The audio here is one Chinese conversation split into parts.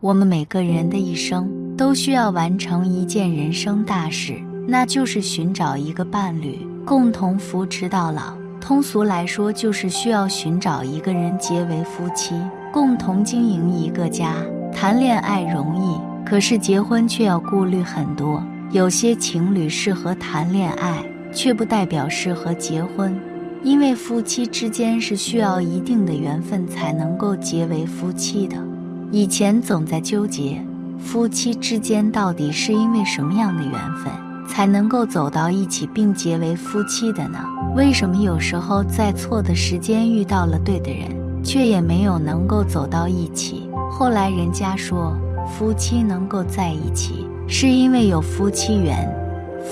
我们每个人的一生都需要完成一件人生大事，那就是寻找一个伴侣，共同扶持到老。通俗来说，就是需要寻找一个人结为夫妻，共同经营一个家。谈恋爱容易，可是结婚却要顾虑很多。有些情侣适合谈恋爱，却不代表适合结婚，因为夫妻之间是需要一定的缘分才能够结为夫妻的。以前总在纠结，夫妻之间到底是因为什么样的缘分才能够走到一起并结为夫妻的呢？为什么有时候在错的时间遇到了对的人，却也没有能够走到一起？后来人家说，夫妻能够在一起，是因为有夫妻缘。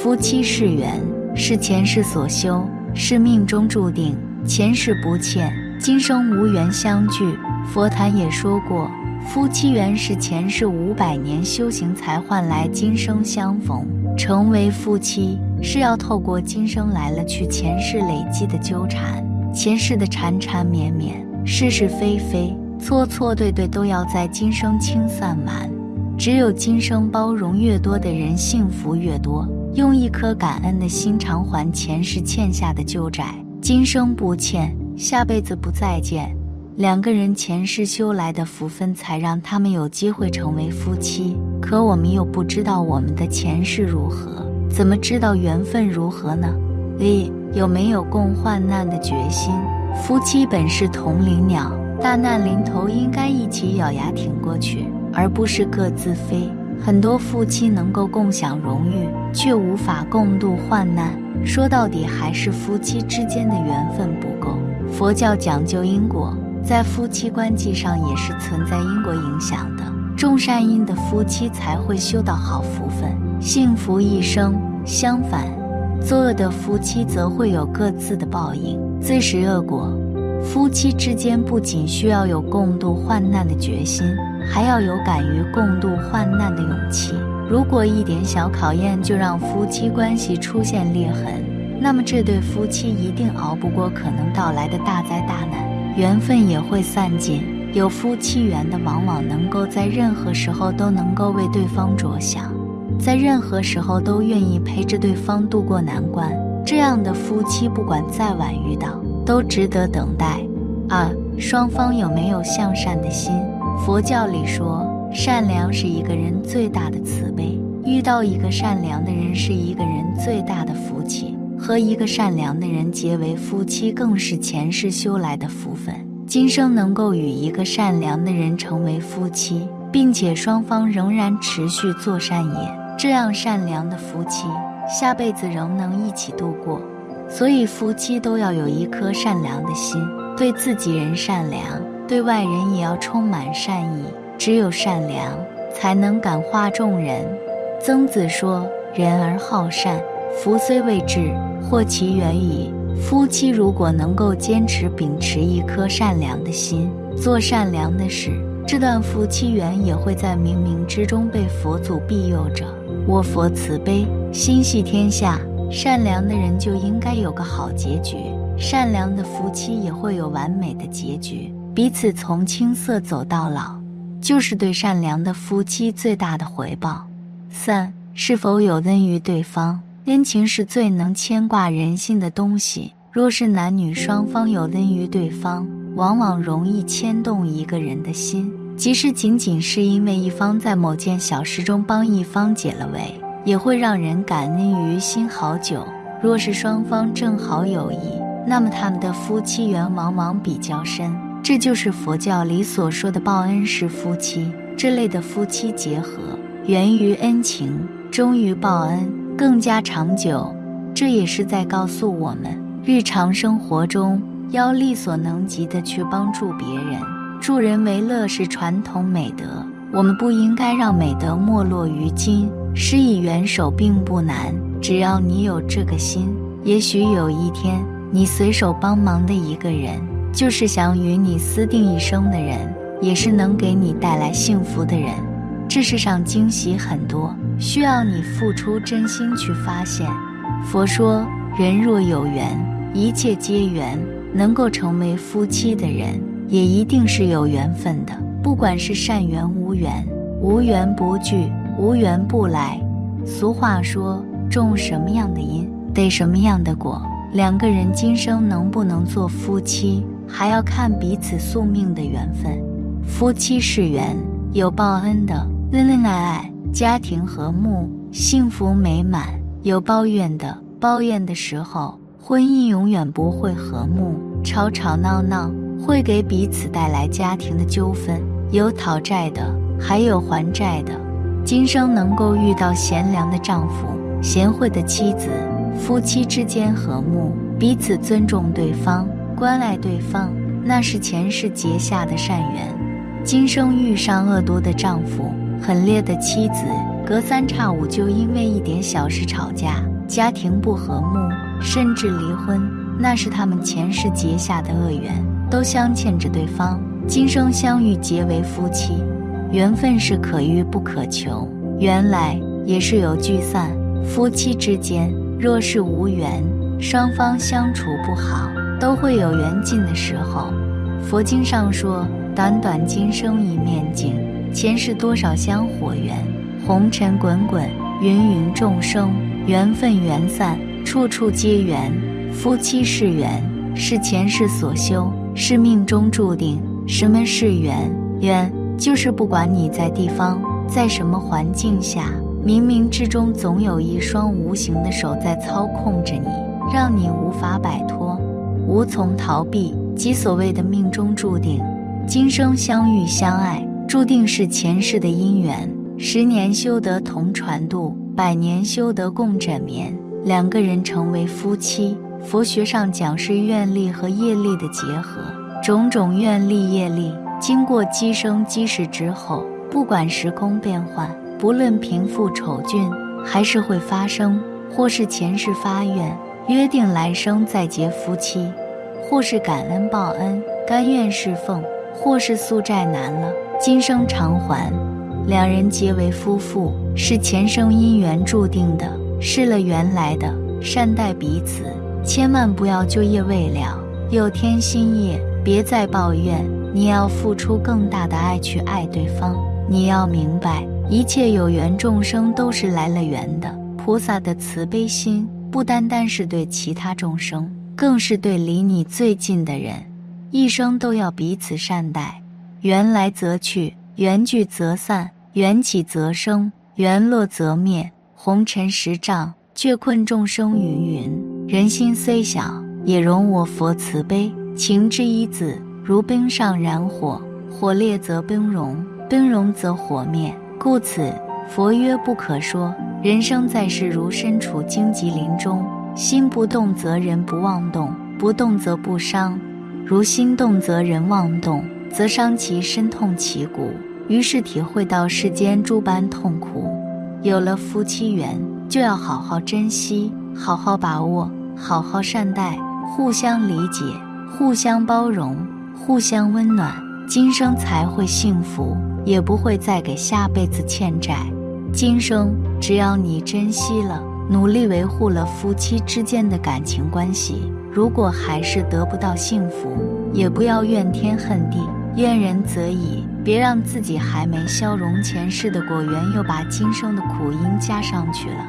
夫妻是缘，是前世所修，是命中注定，前世不欠，今生无缘相聚。佛坛也说过。夫妻缘是前世五百年修行才换来今生相逢，成为夫妻是要透过今生来了去前世累积的纠缠，前世的缠缠绵绵，是是非非，错错对对都要在今生清散完。只有今生包容越多的人，幸福越多。用一颗感恩的心偿还前世欠下的旧债，今生不欠，下辈子不再见。两个人前世修来的福分，才让他们有机会成为夫妻。可我们又不知道我们的前世如何，怎么知道缘分如何呢？一有没有共患难的决心？夫妻本是同林鸟，大难临头应该一起咬牙挺过去，而不是各自飞。很多夫妻能够共享荣誉，却无法共度患难。说到底，还是夫妻之间的缘分不够。佛教讲究因果。在夫妻关系上也是存在因果影响的，种善因的夫妻才会修到好福分，幸福一生。相反，作恶的夫妻则会有各自的报应，自食恶果。夫妻之间不仅需要有共度患难的决心，还要有敢于共度患难的勇气。如果一点小考验就让夫妻关系出现裂痕，那么这对夫妻一定熬不过可能到来的大灾大难。缘分也会散尽，有夫妻缘的往往能够在任何时候都能够为对方着想，在任何时候都愿意陪着对方度过难关。这样的夫妻，不管再晚遇到，都值得等待。二，双方有没有向善的心？佛教里说，善良是一个人最大的慈悲，遇到一个善良的人是一个人最大的福气。和一个善良的人结为夫妻，更是前世修来的福分。今生能够与一个善良的人成为夫妻，并且双方仍然持续做善业，这样善良的夫妻，下辈子仍能一起度过。所以，夫妻都要有一颗善良的心，对自己人善良，对外人也要充满善意。只有善良，才能感化众人。曾子说：“人而好善。”福虽未至，祸其远矣。夫妻如果能够坚持秉持一颗善良的心，做善良的事，这段夫妻缘也会在冥冥之中被佛祖庇佑着。我佛慈悲，心系天下，善良的人就应该有个好结局，善良的夫妻也会有完美的结局，彼此从青涩走到老，就是对善良的夫妻最大的回报。三，是否有恩于对方？恩情是最能牵挂人心的东西。若是男女双方有恩于对方，往往容易牵动一个人的心。即使仅仅是因为一方在某件小事中帮一方解了围，也会让人感恩于心好久。若是双方正好有谊，那么他们的夫妻缘往往比较深。这就是佛教里所说的报恩式夫妻。这类的夫妻结合，源于恩情，忠于报恩。更加长久，这也是在告诉我们，日常生活中要力所能及的去帮助别人。助人为乐是传统美德，我们不应该让美德没落于今。施以援手并不难，只要你有这个心。也许有一天，你随手帮忙的一个人，就是想与你私定一生的人，也是能给你带来幸福的人。这世上惊喜很多，需要你付出真心去发现。佛说，人若有缘，一切皆缘。能够成为夫妻的人，也一定是有缘分的。不管是善缘无缘，无缘不聚，无缘不来。俗话说，种什么样的因，得什么样的果。两个人今生能不能做夫妻，还要看彼此宿命的缘分。夫妻是缘，有报恩的，恩恩爱爱，家庭和睦，幸福美满。有抱怨的，抱怨的时候，婚姻永远不会和睦，吵吵闹闹会给彼此带来家庭的纠纷。有讨债的，还有还债的。今生能够遇到贤良的丈夫、贤惠的妻子，夫妻之间和睦，彼此尊重对方、关爱对方，那是前世结下的善缘。今生遇上恶毒的丈夫、狠烈的妻子。隔三差五就因为一点小事吵架，家庭不和睦，甚至离婚，那是他们前世结下的恶缘，都相欠着对方。今生相遇结为夫妻，缘分是可遇不可求，缘来也是有聚散。夫妻之间若是无缘，双方相处不好，都会有缘尽的时候。佛经上说：“短短今生一面镜，前世多少香火缘。”红尘滚滚，芸芸众生，缘分缘散，处处皆缘。夫妻是缘，是前世所修，是命中注定。什么是缘？缘就是不管你在地方，在什么环境下，冥冥之中总有一双无形的手在操控着你，让你无法摆脱，无从逃避。即所谓的命中注定，今生相遇相爱，注定是前世的因缘。十年修得同船渡，百年修得共枕眠。两个人成为夫妻，佛学上讲是愿力和业力的结合。种种愿力业力，经过积生积世之后，不管时空变换，不论贫富丑俊，还是会发生；或是前世发愿，约定来生再结夫妻；或是感恩报恩，甘愿侍奉；或是宿债难了，今生偿还。两人结为夫妇，是前生姻缘注定的，失了缘来的。善待彼此，千万不要就业未了，又添新业。别再抱怨，你要付出更大的爱去爱对方。你要明白，一切有缘众生都是来了缘的。菩萨的慈悲心，不单单是对其他众生，更是对离你最近的人，一生都要彼此善待。缘来则去，缘聚则散。缘起则生，缘落则灭。红尘十丈，却困众生芸芸。人心虽小，也容我佛慈悲。情之一子，如冰上燃火，火烈则冰融，冰融则火灭。故此，佛曰不可说。人生在世，如身处荆棘林中，心不动则人不妄动，不动则不伤。如心动则人妄动，则伤其身，痛其骨。于是体会到世间诸般痛苦，有了夫妻缘，就要好好珍惜，好好把握，好好善待，互相理解，互相包容，互相温暖，今生才会幸福，也不会再给下辈子欠债。今生只要你珍惜了，努力维护了夫妻之间的感情关系，如果还是得不到幸福，也不要怨天恨地。怨人则已，别让自己还没消融前世的果缘，又把今生的苦因加上去了。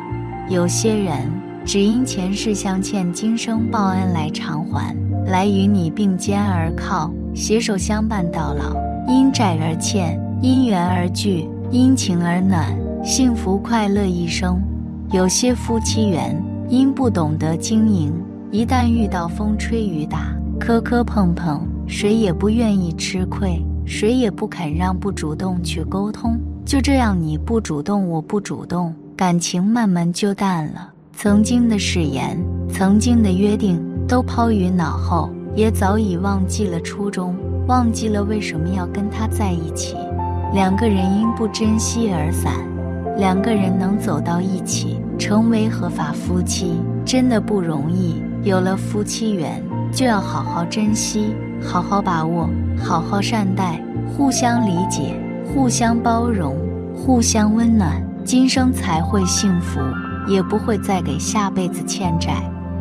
有些人只因前世相欠，今生报恩来偿还，来与你并肩而靠，携手相伴到老。因债而欠，因缘而聚，因情而暖，幸福快乐一生。有些夫妻缘因不懂得经营，一旦遇到风吹雨打，磕磕碰碰。谁也不愿意吃亏，谁也不肯让不主动去沟通。就这样，你不主动，我不主动，感情慢慢就淡了。曾经的誓言，曾经的约定，都抛于脑后，也早已忘记了初衷，忘记了为什么要跟他在一起。两个人因不珍惜而散，两个人能走到一起，成为合法夫妻，真的不容易。有了夫妻缘，就要好好珍惜，好好把握，好好善待，互相理解，互相包容，互相温暖，今生才会幸福，也不会再给下辈子欠债。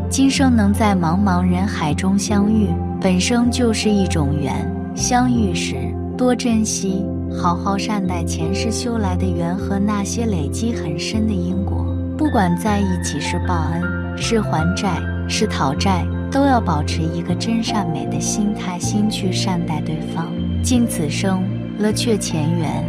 今生能在茫茫人海中相遇，本身就是一种缘。相遇时多珍惜。好好善待前世修来的缘和那些累积很深的因果。不管在一起是报恩、是还债、是讨债，都要保持一个真善美的心态心去善待对方。尽此生了却前缘，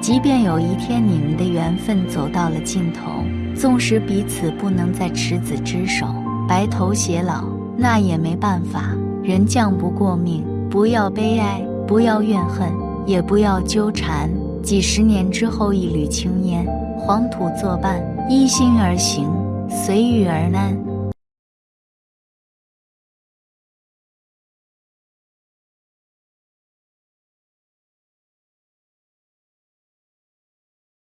即便有一天你们的缘分走到了尽头，纵使彼此不能再执子之手、白头偕老，那也没办法。人犟不过命，不要悲哀，不要怨恨。也不要纠缠，几十年之后一缕青烟，黄土作伴，依心而行，随遇而安。